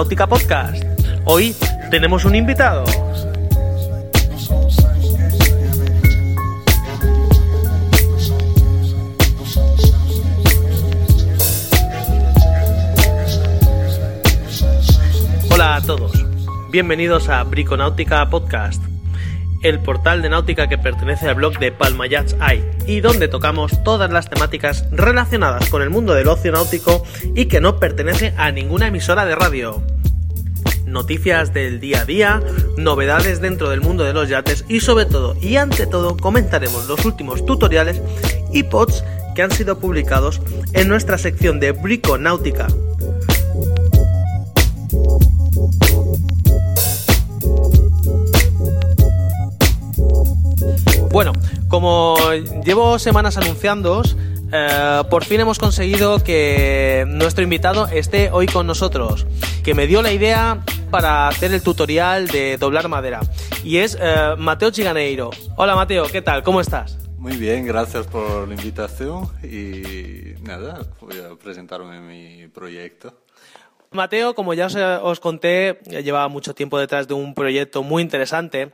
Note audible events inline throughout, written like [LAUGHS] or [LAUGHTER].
Náutica Podcast. Hoy tenemos un invitado. Hola a todos, bienvenidos a Briconáutica Podcast, el portal de náutica que pertenece al blog de Palma Yachts Eye y donde tocamos todas las temáticas relacionadas con el mundo del ocio náutico y que no pertenece a ninguna emisora de radio. Noticias del día a día, novedades dentro del mundo de los yates y sobre todo y ante todo comentaremos los últimos tutoriales y pods que han sido publicados en nuestra sección de Briconáutica. Bueno, como llevo semanas anunciándoos, eh, por fin hemos conseguido que nuestro invitado esté hoy con nosotros, que me dio la idea para hacer el tutorial de doblar madera. Y es eh, Mateo Chiganeiro. Hola Mateo, ¿qué tal? ¿Cómo estás? Muy bien, gracias por la invitación y nada, voy a presentarme mi proyecto. Mateo, como ya os, os, conté, lleva mucho tiempo detrás de un proyecto muy interesante.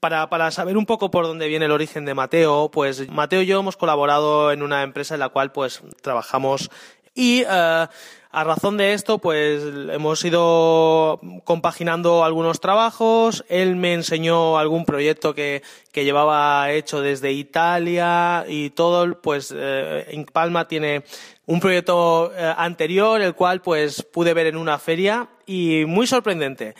Para, para, saber un poco por dónde viene el origen de Mateo, pues Mateo y yo hemos colaborado en una empresa en la cual pues trabajamos y uh, a razón de esto, pues hemos ido compaginando algunos trabajos. Él me enseñó algún proyecto que, que llevaba hecho desde Italia y todo, pues eh, Palma tiene un proyecto eh, anterior, el cual pues pude ver en una feria y muy sorprendente.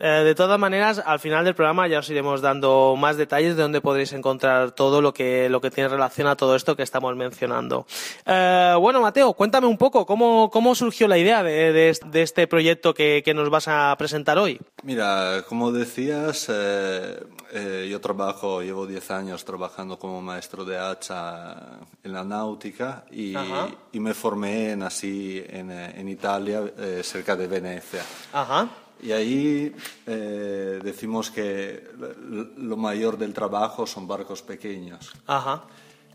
Eh, de todas maneras, al final del programa ya os iremos dando más detalles de dónde podréis encontrar todo lo que, lo que tiene relación a todo esto que estamos mencionando. Eh, bueno, Mateo, cuéntame un poco cómo, cómo surgió la idea de, de, de este proyecto que, que, nos vas a presentar hoy. Mira, como decías, eh, yo trabajo, llevo 10 años trabajando como maestro de hacha en la náutica y, y me formé, nací en, en Italia, cerca de Venecia. Ajá. Y ahí eh, decimos que lo mayor del trabajo son barcos pequeños. Ajá.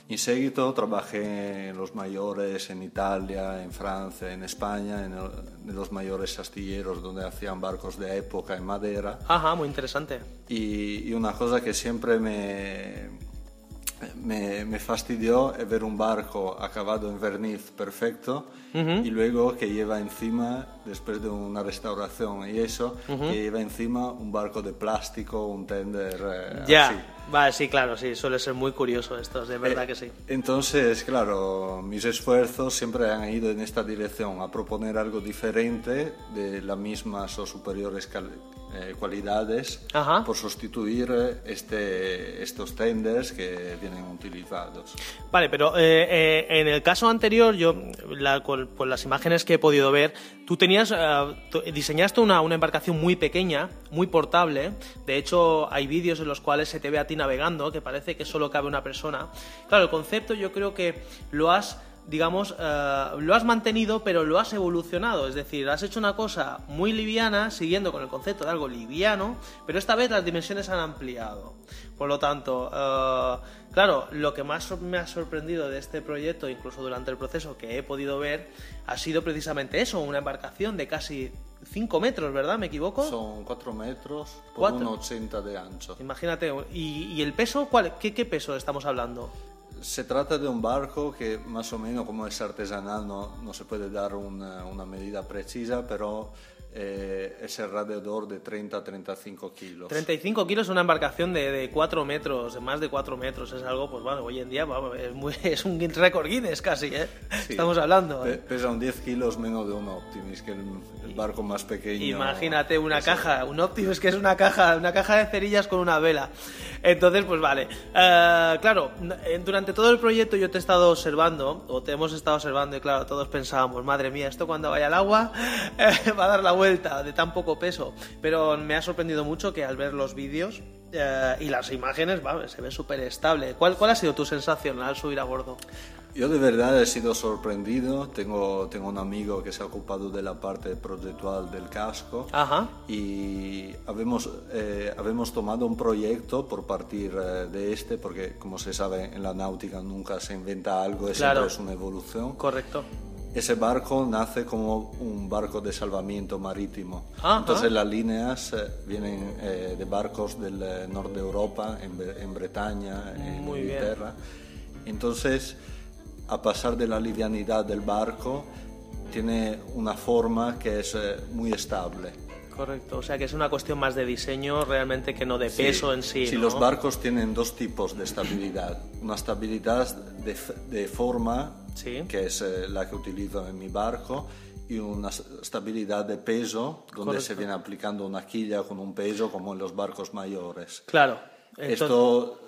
En seguito trabajé en los mayores en Italia, en Francia, en España, en, el, en, los mayores astilleros donde hacían barcos de época en madera. Ajá, muy interesante. Y, y una cosa que siempre me, me, me, fastidió ver un barco acabado en verniz perfecto uh -huh. y luego que lleva encima, después de una restauración y eso, uh -huh. que lleva encima un barco de plástico, un tender. Eh, ya, así. vale, sí, claro, sí, suele ser muy curioso esto, de verdad eh, que sí. Entonces, claro, mis esfuerzos siempre han ido en esta dirección, a proponer algo diferente de las mismas o superiores eh, cualidades Ajá. por sustituir este, estos tenders que vienen utilizados. Vale, pero eh, eh, en el caso anterior, yo, la, con, con, las imágenes que he podido ver, tú tenías, uh, diseñaste una, una, embarcación muy pequeña, muy portable. De hecho, hay vídeos en los cuales se te ve a ti navegando, que parece que solo cabe una persona. Claro, el concepto yo creo que lo has digamos, uh, lo has mantenido, pero lo has evolucionado. Es decir, has hecho una cosa muy liviana, siguiendo con el concepto de algo liviano, pero esta vez las dimensiones han ampliado. Por lo tanto, uh, claro, lo que más me ha sorprendido de este proyecto, incluso durante el proceso que he podido ver, ha sido precisamente eso, una embarcación de casi 5 metros, ¿verdad? ¿Me equivoco? Son 4 metros por 1,80 de ancho. Imagínate, ¿y, y el peso? ¿cuál, qué, ¿Qué peso estamos hablando? Se trata de un barco que más o menos como es artesanal no, no se puede dar una, una medida precisa, pero eh, es alrededor de 30 a 35 kilos. 35 kilos una embarcación de, de 4 metros, de más de 4 metros, es algo, pues bueno, hoy en día vamos, es, muy, [LAUGHS] es un récord Guinness casi, ¿eh? Sí, Estamos hablando. ¿eh? Pesa un 10 kilos menos de un Optimus, que el, el barco más pequeño. Imagínate una caja, un Optimus que es una caja, una caja de cerillas con una vela. Entonces, pues vale. Uh, claro, durante todo el proyecto yo te he estado observando, o te hemos estado observando, y claro, todos pensábamos, madre mía, esto cuando vaya al agua [LAUGHS] eh, va a dar la vuelta de tan poco peso. Pero me ha sorprendido mucho que al ver los vídeos eh, y las imágenes, va, se ve súper estable. ¿Cuál, ¿Cuál ha sido tu sensación al subir a bordo? Yo de verdad he sido sorprendido. Tengo, tengo un amigo que se ha ocupado de la parte proyectual del casco Ajá. y habemos, eh, habemos tomado un proyecto por partir eh, de este, porque como se sabe en la náutica nunca se inventa algo, claro. siempre es una evolución. Correcto. Ese barco nace como un barco de salvamiento marítimo. Entonces las líneas eh, vienen eh, de barcos del eh, norte de Europa, en, Bretaña, en Inglaterra. Entonces, a pasar de la livianidad del barco, tiene una forma que es muy estable. Correcto, o sea que es una cuestión más de diseño realmente que no de peso en sí. Sí, los barcos tienen dos tipos de estabilidad. Una estabilidad de, de forma que es eh, la que utilizo en mi barco, y una estabilidad de peso, donde se viene aplicando una quilla con un peso como en los barcos mayores. Claro. Esto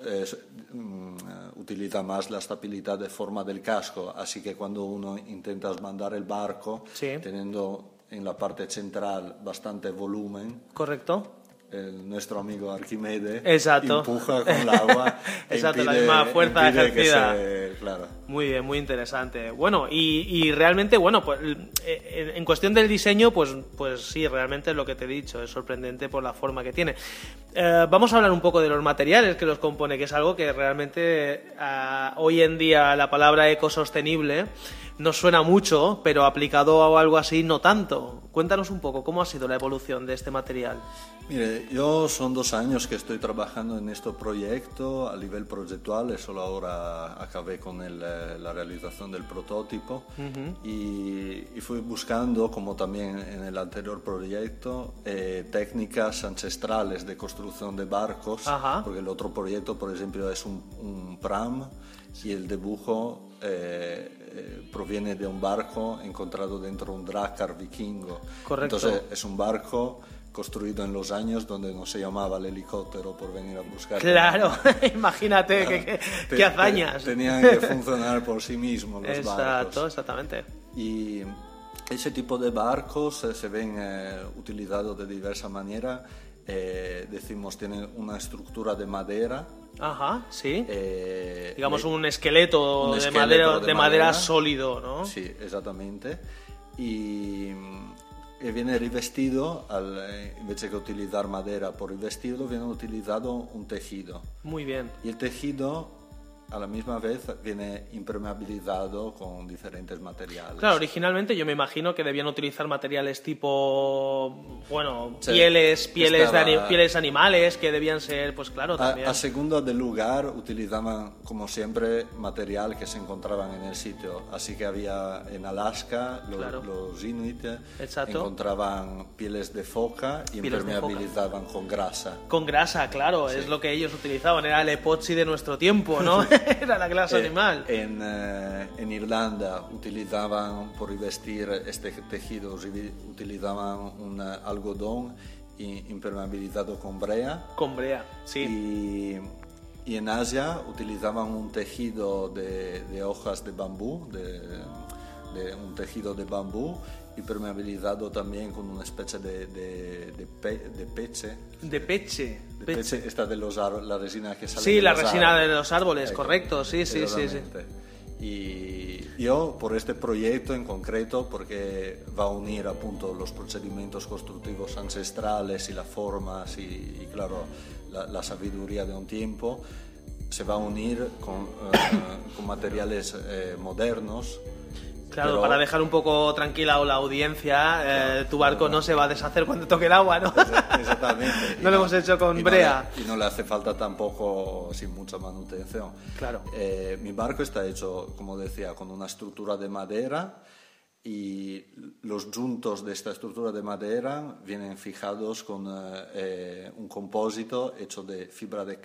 mm, utiliza más la estabilidad de forma del casco, así que cuando uno intenta mandar el barco, teniendo en la parte central bastante volumen, correcto nuestro amigo Arquímedes Exacto. empuja con el agua. [LAUGHS] Exacto, la misma fuerza ejercida. claro. Muy bien, muy interesante. Bueno, y, y realmente, bueno, pues eh, en cuestión del diseño, pues, pues sí, realmente es lo que te he dicho, es sorprendente por la forma que tiene. Eh, vamos a hablar un poco de los materiales que los compone, que es algo que realmente ah, hoy en día la palabra ecosostenible nos suena mucho, pero aplicado a algo así no tanto. Cuéntanos un poco cómo ha sido la evolución de este material. Mire, yo son dos años que estoy trabajando en este proyecto a nivel proyectual, solo ahora acabé con eh, la realización del prototipo y, fui buscando, como también en el anterior proyecto, eh, técnicas ancestrales de construcción de barcos, porque el otro proyecto, por ejemplo, es un, pram y el dibujo eh, eh, proviene de un barco encontrado dentro de un dracar vikingo. Correcto. Entonces es un barco construido en los años donde no se llamaba el helicóptero por venir a buscar. Claro, [LAUGHS] imagínate qué, hazañas. tenían que funcionar por sí mismos los Exacto, barcos. exactamente. Y ese tipo de barcos eh, se ven eh, utilizados de diversa manera. decimos, tienen una estructura de madera Ajá, sí. Eh, Digamos un esqueleto, de, madera, de, madera, sólido, ¿no? Sí, exactamente. Y, viene revestido, al, eh, invece que utilizar madera por revestido, viene utilizado un tejido. Muy bien. Y el tejido a la misma vez viene impermeabilizado con diferentes materiales. Claro, originalmente yo me imagino que debían utilizar materiales tipo, bueno, pieles, pieles, de pieles animales que debían ser, pues claro, también. A, segundo del lugar utilizaban, como siempre, material que se encontraban en el sitio. Así que había en Alaska los inuit encontraban pieles de foca y impermeabilizaban con grasa. Con grasa, claro, es lo que ellos utilizaban, era el epoxi de nuestro tiempo, ¿no? [LAUGHS] [LAUGHS] Era la clase eh, animal. En, eh, en, Irlanda utilizaban, por revestir este tejido, utilizaban un algodón impermeabilizado con brea. Con brea, sí. Y, y en Asia utilizaban un tejido de, de hojas de bambú, de, de un tejido de bambú impermeabilizado también con una especie de, de, de, de peche. ¿De peche? De peche, esta de los la resina que sale Sí, la resina de los árboles, correcto, sí, sí, sí, sí. Y yo, por este proyecto en concreto, porque va a unir appunto los procedimientos constructivos ancestrales y las formas y, claro, la, sabiduría de un tiempo, se va a unir con, eh, con materiales eh, modernos Claro, para dejar un poco tranquila a la audiencia, eh, tu barco no se va a deshacer cuando toque el agua, ¿no? Exactamente. [LAUGHS] no, lo hemos hecho con brea. y no le hace falta tampoco sin mucha manutención. Claro. Eh, mi barco está hecho, como decía, con una estructura de madera y los juntos de esta estructura de madera vienen fijados con eh, un compósito hecho de fibra de,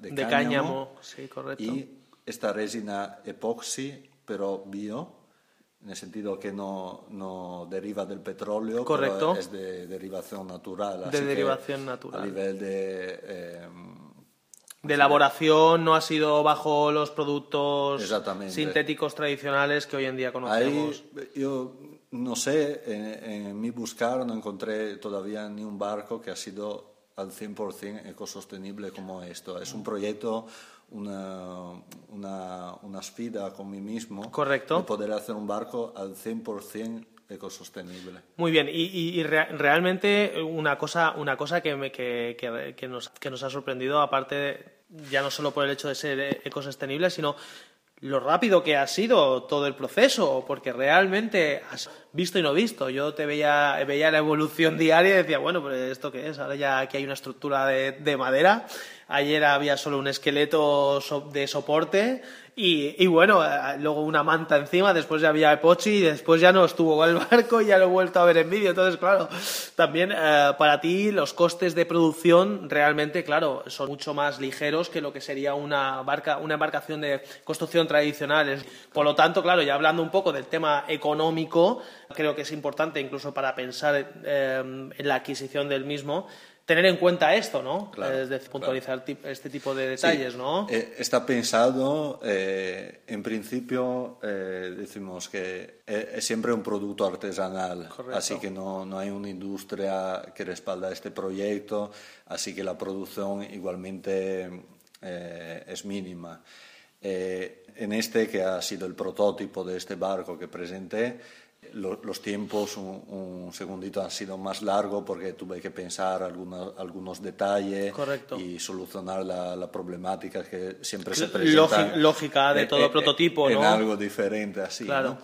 de, de cáñamo, sí, correcto. y esta resina epoxi, pero bio, en el sentido que no, no deriva del petróleo, Correcto. es de derivación natural. De derivación natural. A nivel de... Eh, de elaboración no ha sido bajo los productos sintéticos tradicionales que hoy en día conocemos. Ahí, yo no sé, en, en, mi buscar no encontré todavía ni un barco que ha sido al 100% ecosostenible como esto. Es un proyecto una, una, una sfida con mí mismo. Correcto. De poder hacer un barco al 100% ecosostenible. Muy bien, y, y, realmente una cosa, una cosa que, me, que, que, nos, que nos ha sorprendido, aparte ya no solo por el hecho de ser ecosostenible, sino lo rápido que ha sido todo el proceso, porque realmente has visto y no visto. Yo te veía, veía la evolución diaria y decía, bueno, pues esto qué es, ahora ya aquí hay una estructura de, de madera, ayer había solo un esqueleto de soporte y, bueno, eh, luego una manta encima, después ya había epoxi y después ya no estuvo el [LAUGHS] barco y ya lo he vuelto a ver en vídeo. Entonces, claro, también eh, para ti los costes de producción realmente, claro, son mucho más ligeros que lo que sería una, barca, una embarcación de construcción tradicional. Por lo tanto, claro, ya hablando un poco del tema económico, creo que es importante incluso para pensar eh, en la adquisición del mismo tener en cuenta esto, ¿no? es decir, puntualizar este tipo de detalles, ¿no? Eh, está pensado, eh, en principio, eh, decimos que es siempre un producto artesanal, así que no, no, hay una industria que respalda este proyecto, así que la producción igualmente es mínima. En este, que ha sido el prototipo de este barco que presenté, los tiempos, un, segundito, han sido más largos porque tuve que pensar algunos, algunos detalles y solucionar la, problemática que siempre se presenta. Lógica de todo prototipo, ¿no? En algo diferente, así. Claro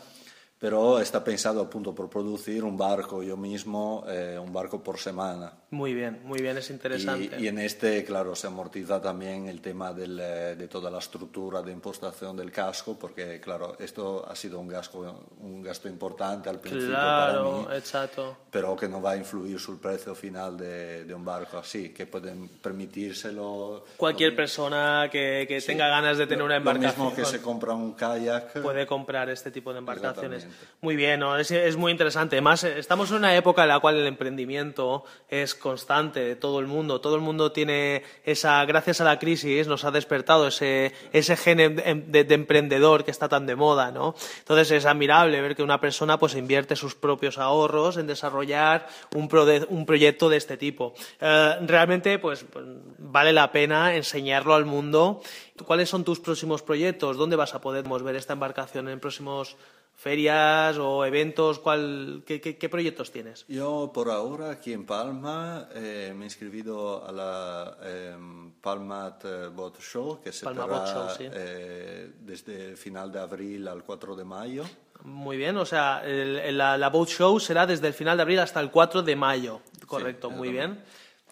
pero está pensado appunto por producir un barco yo mismo, eh, un barco por semana. Muy bien, muy bien, es interesante. Y, en este, claro, se amortiza también el tema del, eh, de toda la estructura de impostación del casco, porque, claro, esto ha sido un gasto, un gasto importante al principio para mí, exacto. pero que no va a influir sul precio final de, de un barco así, que pueden permitírselo. Cualquier persona que, que tenga ganas de tener una embarcación. Lo mismo que se compra un kayak. Puede comprar este tipo de embarcaciones. Muy bien, es, muy interesante. Además, estamos en una época en la cual el emprendimiento es constante de todo el mundo. Todo el mundo tiene esa, gracias a la crisis, nos ha despertado ese, ese gen em, de, emprendedor que está tan de moda, ¿no? Entonces es admirable ver que una persona pues invierte sus propios ahorros en desarrollar un, un proyecto de este tipo. Eh, realmente, pues, pues vale la pena enseñarlo al mundo. ¿Cuáles son tus próximos proyectos? ¿Dónde vas a poder ver esta embarcación en próximos ferias o eventos? ¿cuál, qué, proyectos tienes? Yo por ahora aquí en Palma eh, me he inscrito a la eh, Palmat Boat Show que se hará eh, desde el final de abril al 4 de mayo. Muy bien, o sea, la, la, Boat Show será desde el final de abril hasta el 4 de mayo. Correcto, muy bien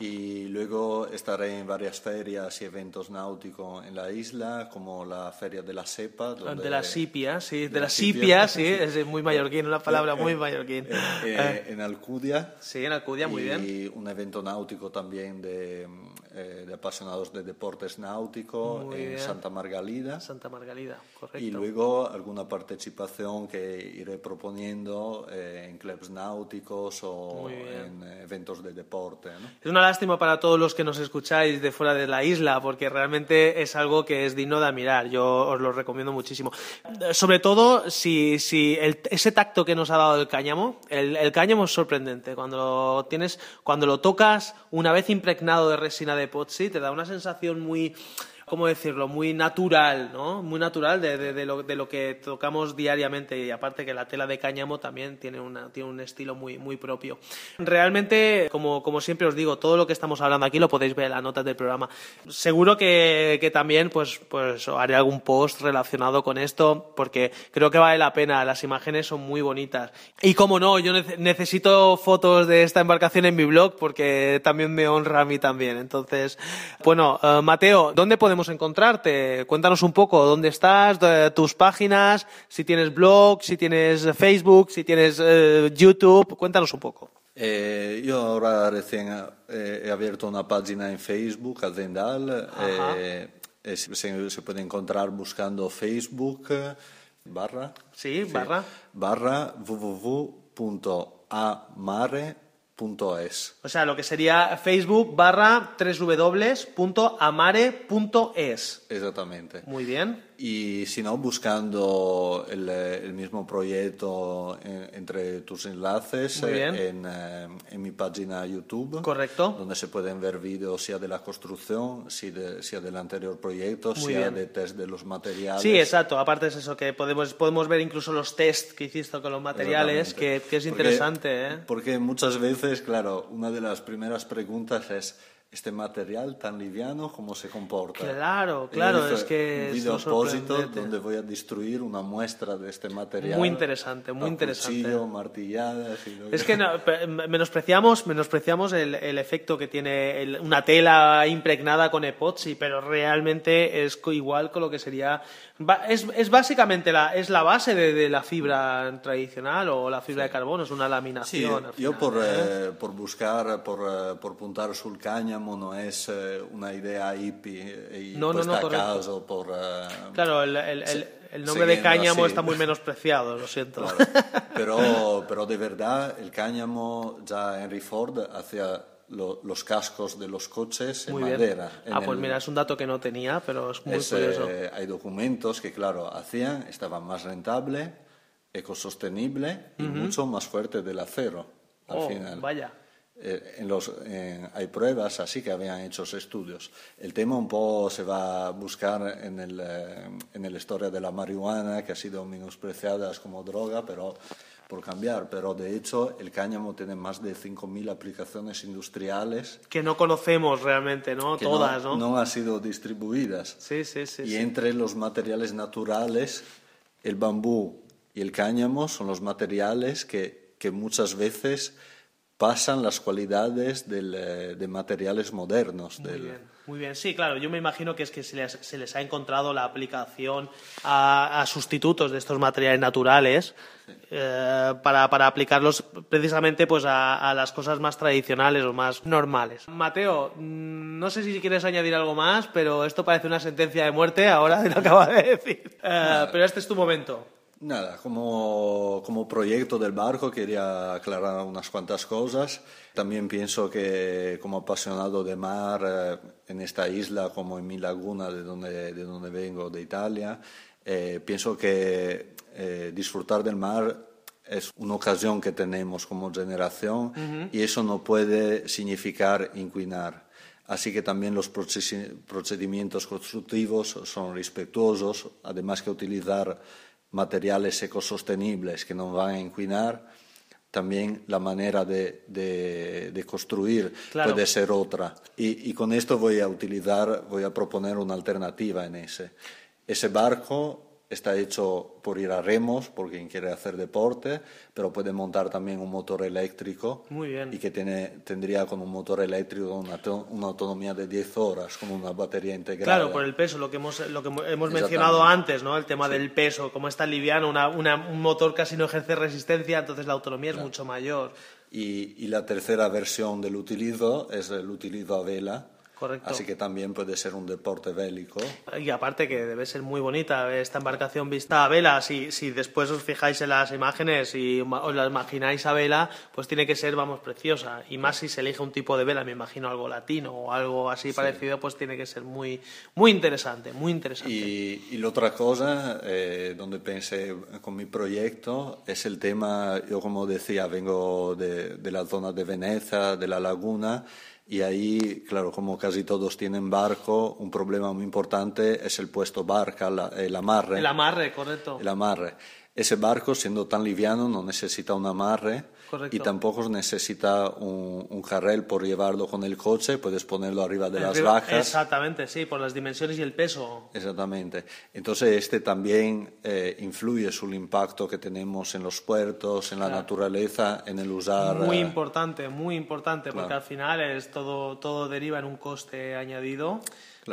y luego estaré en varias ferias y eventos náuticos en la isla, como la Feria de la Cepa. De la Sipia, sí, de, la, Sipia, sí, es muy mallorquín, una palabra muy mallorquín. Eh, en Alcudia. Sí, en Alcudia, muy bien. Y un evento náutico también de, eh, de apasionados de deportes náuticos en Santa Margalida. Santa Margalida, correcto. Y luego alguna participación que iré proponiendo eh, en clubs náuticos o en eventos de deporte. ¿no? Es una lástima para todos los que nos escucháis de fuera de la isla, porque realmente es algo que es digno de admirar. Yo os lo recomiendo muchísimo. Sobre todo si, si ese tacto que nos ha dado el cáñamo, el, cáñamo es sorprendente. Cuando lo tienes, cuando lo tocas una vez impregnado de resina de epoxi, te da una sensación muy ¿cómo decirlo?, muy natural, ¿no? Muy natural de, de, lo, de, lo, que tocamos diariamente y aparte que la tela de cáñamo también tiene, una, tiene un estilo muy, muy propio. Realmente, como, como siempre os digo, todo lo que estamos hablando aquí lo podéis ver en las notas del programa. Seguro que, que también pues, pues haré algún post relacionado con esto porque creo que vale la pena, las imágenes son muy bonitas. Y como no, yo necesito fotos de esta embarcación en mi blog porque también me honra a mí también. Entonces, bueno, eh, Mateo, ¿dónde podemos encontrarte? Cuéntanos un poco dónde estás, tus páginas, si tienes blog, si tienes Facebook, si tienes eh, YouTube. Cuéntanos un poco. Eh, yo ahora recién eh, he abierto una página en Facebook, Azendal. se, puede encontrar buscando Facebook barra. Sí, barra. Barra www.amare.com o sea, lo que sería Facebook barra www.amare.es. Exactamente. Muy bien. Y si no, buscando el, el mismo proyecto entre tus enlaces en, eh, en, mi página YouTube. Correcto. Donde se pueden ver vídeos sea de la construcción, sea, de, sea del anterior proyecto, sea de test de los materiales. Sí, exacto. Aparte es eso, que podemos, podemos ver incluso los test que hiciste con los materiales, que, que, es interesante. Porque, ¿eh? porque muchas veces, claro, una de las primeras preguntas es este material tan liviano, cómo se comporta. Claro, claro, es que... Un video apósito donde voy a destruir una muestra de este material. Muy interesante, muy interesante. Cuchillo, martilladas... Es que menospreciamos, menospreciamos el, el, efecto que tiene una tela impregnada con epoxi, pero realmente es igual con lo que sería... Es, es básicamente la, es la base de, la fibra tradicional o la fibra de carbono, es una laminación. Sí, yo por, ¿eh? Eh, por buscar, por, eh, por puntar sul cáñamo no es una idea hippie y no, no, no, caso por... claro, el, el, el, nombre de cáñamo está muy menospreciado, lo siento. [LAUGHS] Pero, pero de verdad el cáñamo ya Henry Ford hacía los cascos de los coches en madera. ah, pues mira, es un dato que no tenía, pero es muy curioso. hay documentos que, claro, hacían, estaban más rentable, ecosostenible y mucho más fuerte del acero. Al oh, final. Vaya. Eh, en los, hay pruebas así que habían hecho estudios. El tema un poco se va a buscar en, el, eh, en la historia de la marihuana, que ha sido menospreciada como droga, pero por cambiar, pero de hecho el cáñamo tiene más de 5.000 aplicaciones industriales. Que no conocemos realmente, ¿no? Todas, ¿no? No han sido distribuidas. Sí, sí, sí. Y entre los materiales naturales, el bambú y el cáñamo son los materiales que, que muchas veces pasan las cualidades eh, de materiales modernos. Muy bien, muy bien. Sí, claro, yo me imagino que es que se les, ha encontrado la aplicación a, sustitutos de estos materiales naturales eh, para, aplicarlos precisamente pues a, las cosas más tradicionales o más normales. Mateo, mm, no sé si quieres añadir algo más, pero esto parece una sentencia de muerte ahora lo que acabas de decir. [LAUGHS] Eh, pero este es tu momento. Nada, como, como, proyecto del barco quería aclarar unas cuantas cosas. También pienso que como apasionado de mar eh, en esta isla como en mi laguna de donde, de donde vengo, de Italia, eh, pienso que eh, disfrutar del mar es una ocasión que tenemos como generación y eso no puede significar inquinar. Así que también los procedimientos constructivos son respetuosos, además que utilizar materiales ecosostenibles que no van a inquinar, también la manera de, de, construir puede ser otra. Y, y, con esto voy a utilizar, voy a proponer una alternativa en ese. Ese barco está hecho por ir a remos, por quien quiere hacer deporte, pero puede montar también un motor eléctrico. Muy bien. Y que tiene, tendría con un motor eléctrico una, una, autonomía de 10 horas, con una batería integrada. Claro, por el peso, lo que hemos, lo que hemos mencionado antes, ¿no? El tema del peso, como está liviano, una, un motor casi no ejerce resistencia, entonces la autonomía es mucho mayor. Y, y la tercera versión del utilizo es el utilizo a vela Así que también puede ser un deporte bélico. Y aparte que debe ser muy bonita esta embarcación vista a vela. Si, si después os fijáis en las imágenes y os la imagináis a vela, pues tiene que ser, vamos, preciosa. Y más si se elige un tipo de vela, me imagino algo latino o algo así parecido, pues tiene que ser muy, muy interesante, muy interesante. Y, la otra cosa, eh, donde pensé con mi proyecto, es el tema, yo como decía, vengo de, de la zona de Venecia, de la laguna, y ahí, claro, como casi todos tienen barco, un problema muy importante es el puesto barca, el amarre. El amarre, correcto. El amarre. Ese barco, siendo tan liviano, no necesita un amarre y tampoco necesita un, un, carril por llevarlo con el coche, puedes ponerlo arriba de las vacas. Exactamente, sí, por las dimensiones y el peso. Exactamente. Entonces, este también eh, influye sobre el impacto que tenemos en los puertos, en la naturaleza, en el usar. Muy eh, importante, muy importante, porque al final es todo, todo deriva en un coste añadido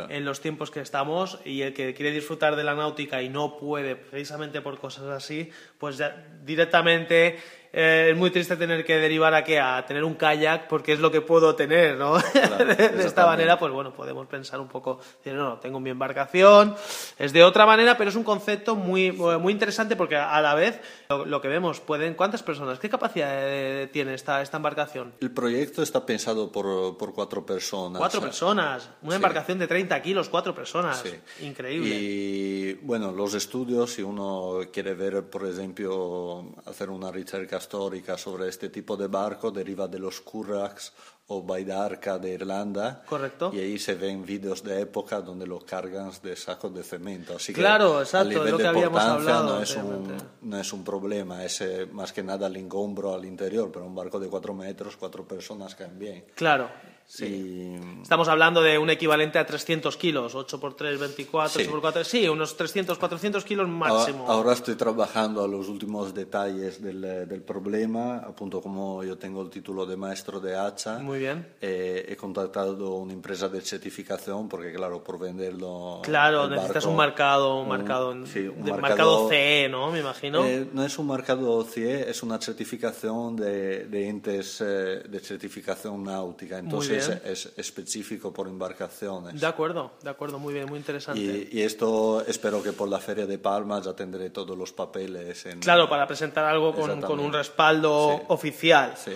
en los tiempos que estamos y el que quiere disfrutar de la náutica y no puede precisamente por cosas así, pues ya directamente eh, es muy triste tener que derivar a qué? A tener un kayak porque es lo que puedo tener, ¿no? [LAUGHS] de, esta manera, pues bueno, podemos pensar un poco, decir, no, no, tengo mi embarcación, es de otra manera, pero es un concepto muy, muy interesante porque a la vez lo, que vemos, pueden, ¿cuántas personas? ¿Qué capacidad tiene esta, esta embarcación? El proyecto está pensado por, por cuatro personas. Cuatro personas, una embarcación de 30 kilos, cuatro personas, increíble. Y bueno, los estudios, si uno quiere ver, por ejemplo, hacer una ricerca histórica sobre este tipo de barco deriva de los Currax o Baidarca de Irlanda. Correcto. Y ahí se ven vídeos de época donde lo cargan de sacos de cemento. Así claro, que exacto, a nivel lo que de habíamos hablado, no es, un, no es un problema, es eh, más que nada el engombro al interior, pero un barco de cuatro metros, cuatro personas caen bien. Claro. Sí. Estamos hablando de un equivalente a 300 kilos, 8 por 3, 24, Sí. 8 por 4, sí, unos 300, 400 kilos máximo. Ahora, ahora estoy trabajando a los últimos detalles del, eh, del problema, appunto como yo tengo el título de maestro de hacha. Muy bien. eh, he contactado una empresa de certificación porque claro, por venderlo... Claro, necesitas barco, un marcado, un un- marcado, en- sí, un de- marcado- marcado CE, ¿no? Me imagino. Eh, no es un marcado CIE, es una certificación de, de entes eh, de certificación náutica, entonces bien. es específico por embarcaciones. de acuerdo, de acuerdo, muy bien, muy interesante. Y, y esto espero que por la Feria de Palma ya tendré todos los papeles. En, Claro, para presentar algo con, con un respaldo Sí. oficial. Sí.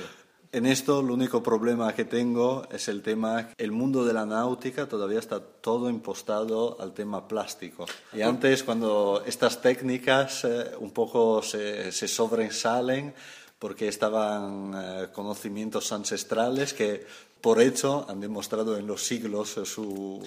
En esto, el único problema que tengo es el tema, el mundo de la náutica todavía está todo impostado al tema plástico. Y antes, cuando estas técnicas eh, un poco se, se sobresalen, porque estaban eh, conocimientos ancestrales que, por hecho, han demostrado en los siglos eh, su,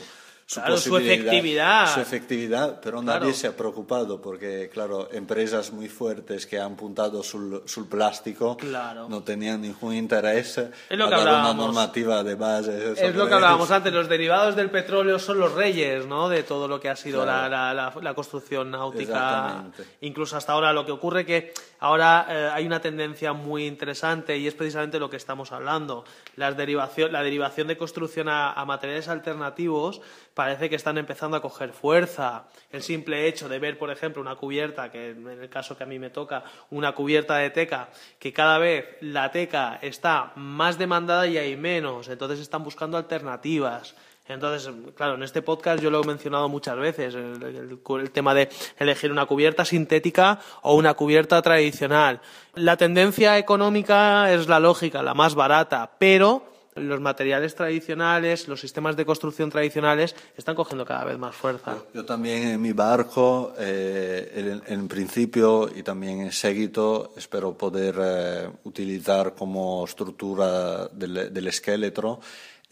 su Claro, su posibilidad, efectividad. su efectividad, pero nadie se ha preocupado porque, claro, empresas muy fuertes que han apuntado sul, sul plástico Claro. no tenían ningún interés que dar una normativa de base. Es lo que hablábamos antes, los derivados del petróleo son los reyes, ¿no? De todo lo que ha sido la, la- la- la construcción náutica. Incluso hasta ahora lo que ocurre que ahora eh, hay una tendencia muy interesante y es precisamente lo que estamos hablando. Las derivación, la derivación de construcción a, a materiales alternativos parece que están empezando a coger fuerza. El simple hecho de ver, por ejemplo, una cubierta, que en el caso que a mí me toca, una cubierta de teca, que cada vez la teca está más demandada y hay menos, entonces están buscando alternativas. Entonces, claro, en este podcast yo lo he mencionado muchas veces, el, tema de elegir una cubierta sintética o una cubierta tradicional. La tendencia económica es la lógica, la más barata, pero los materiales tradicionales, los sistemas de construcción tradicionales están cogiendo cada vez más fuerza. Yo también en mi barco, eh, en, en principio y también en seguito, espero poder eh, utilizar como estructura del, del esqueleto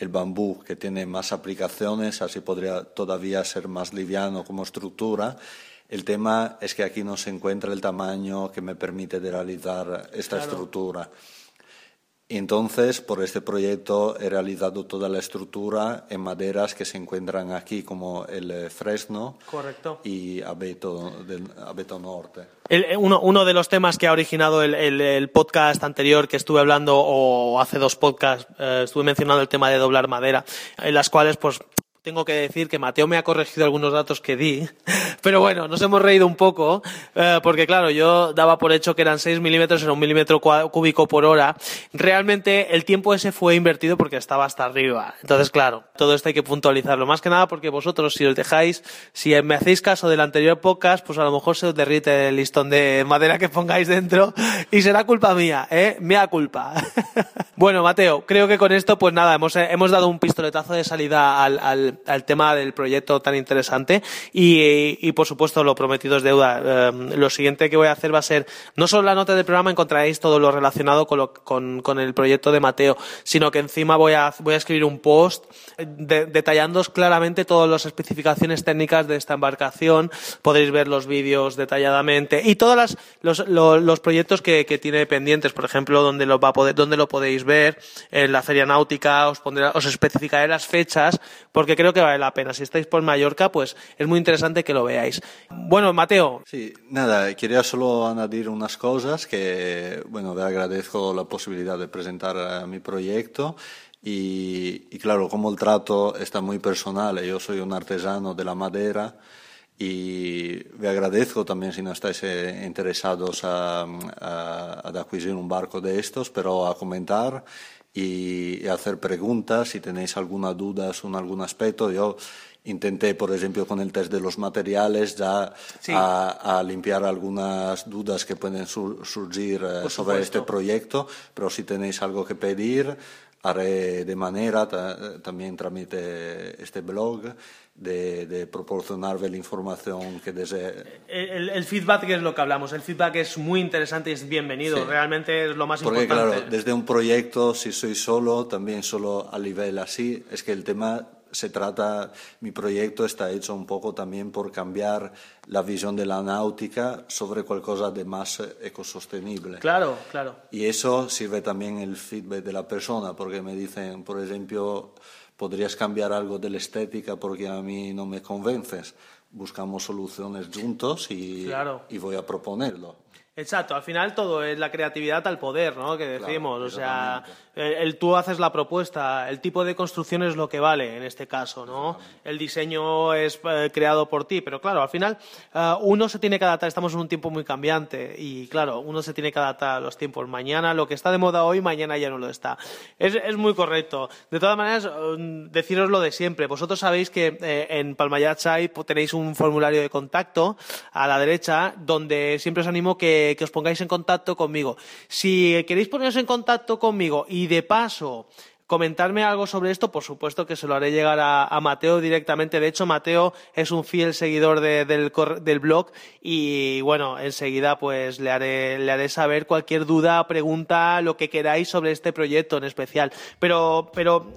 el bambú, que tiene más aplicaciones, así podría todavía ser más liviano como estructura. El tema es que aquí no se encuentra el tamaño que me permite de realizar esta Claro. estructura. Entonces, por este proyecto he realizado toda la estructura en maderas que se encuentran aquí, como el eh, fresno Correcto. y abeto, del, abeto norte. El- eh, uno, uno de los temas que ha originado el, el- el podcast anterior que estuve hablando, o hace dos podcasts, eh, estuve mencionando el tema de doblar madera, en las cuales, pues, tengo que decir que Mateo me ha corregido algunos datos que di, [LAUGHS] pero bueno, nos hemos reído un poco, eh, porque claro, yo daba por hecho que eran 6 milímetros, era un milímetro cúbico por hora. Realmente el tiempo ese fue invertido porque estaba hasta arriba. Entonces, claro, todo esto hay que puntualizarlo. Más que nada porque vosotros, si os dejáis, si me hacéis caso del anterior podcast, pues a lo mejor se os derrite el listón de madera que pongáis dentro y será culpa mía, ¿eh? Mea culpa. [LAUGHS] bueno, Mateo, creo que con esto, pues nada, hemos, hemos dado un pistoletazo de salida al, al- al tema del proyecto tan interesante y, por supuesto, lo prometido es deuda. Eh, lo siguiente que voy a hacer va a ser, no solo la nota del programa encontraréis todo lo relacionado con, lo- con- con el proyecto de Mateo, sino que encima voy a, voy a escribir un post de- detallándoos claramente todas las especificaciones técnicas de esta embarcación. Podréis ver los vídeos detalladamente y todos los, lo- los proyectos que, que tiene pendientes, por ejemplo, donde lo, va a poder, donde lo podéis ver en la feria náutica, os, pondré, os especificaré las fechas, porque creo que vale la pena. Si estáis por Mallorca, pues es muy interesante que lo veáis. Bueno, Mateo, Sí, nada, quería solo añadir unas cosas que, bueno, le agradezco la posibilidad de presentar eh, mi proyecto y, y claro, como el trato está muy personal, eh, yo soy un artesano de la madera y le agradezco también si no estáis eh, interesados a, a, a adquirir un barco de estos, pero a comentar y, hacer preguntas si tenéis alguna duda sobre algún aspecto. Yo intenté, por ejemplo, con el test de los materiales ya Sí. a, a limpiar algunas dudas que pueden sur- surgir eh, sobre este proyecto, pero si tenéis algo que pedir, haré de manera, ta- también tramite este blog, de, de proporcionarle la información que desee. el, el feedback es lo que hablamos. El feedback es muy interesante y es bienvenido. Sí. Realmente es lo más Porque importante. claro, desde un proyecto, si soy solo, también solo a nivel así, es que el tema se trata, mi proyecto está hecho un poco también por cambiar la visión de la náutica sobre cualquier de más ecosostenible. Claro, claro. Y eso sirve también el feedback de la persona, porque me dicen, por ejemplo, podrías cambiar algo de la estética porque a mí no me convences. Buscamos soluciones juntos y, y voy a proponerlo. Exacto, al final todo es la creatividad al poder, ¿no? Que decimos, o sea, el, tú haces la propuesta, el tipo de construcción es lo que vale en este caso, ¿no? El diseño es eh, creado por ti, pero claro, al final eh, uno se tiene que adaptar, estamos en un tiempo muy cambiante y claro, uno se tiene que adaptar a los tiempos. Mañana lo que está de moda hoy, mañana ya no lo está. Es, es muy correcto. De todas maneras, mm, deciros lo de siempre. Vosotros sabéis que eh, en Palmayachai tenéis un formulario de contacto a la derecha donde siempre os animo que que, os pongáis en contacto conmigo. Si queréis poneros en contacto conmigo y de paso comentarme algo sobre esto, por supuesto que se lo haré llegar a, Mateo directamente. De hecho, Mateo es un fiel seguidor del, blog y bueno, enseguida pues le haré, le haré saber cualquier duda, pregunta, lo que queráis sobre este proyecto en especial. Pero, pero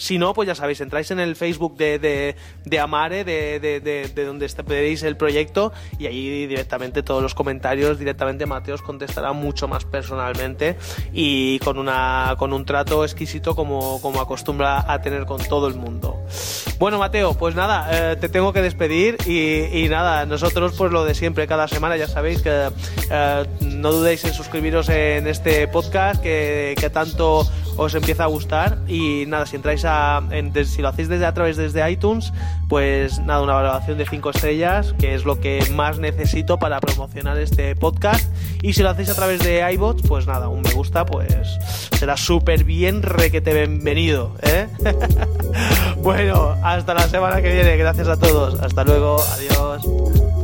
si no, pues ya sabéis, entráis en el Facebook de, Amare, de, de, donde veréis el proyecto y ahí directamente todos los comentarios, directamente Mateo os contestará mucho más personalmente y con, una, con un trato exquisito como acostumbra a tener con todo el mundo. Bueno, Mateo, pues nada, eh, te tengo que despedir y, nada, nosotros pues lo de siempre, cada semana ya sabéis que eh, no dudéis en suscribiros en este podcast que, tanto os empieza a gustar y nada, si entráis a, si lo hacéis desde a través desde iTunes, pues nada, una valoración de 5 estrellas, que es lo que más necesito para promocionar este podcast. Y si lo hacéis a través de iBots, pues nada, un me gusta, pues será súper bien requete bienvenido, ¿eh? [LAUGHS] bueno, hasta la semana que viene, gracias a todos, hasta luego, adiós.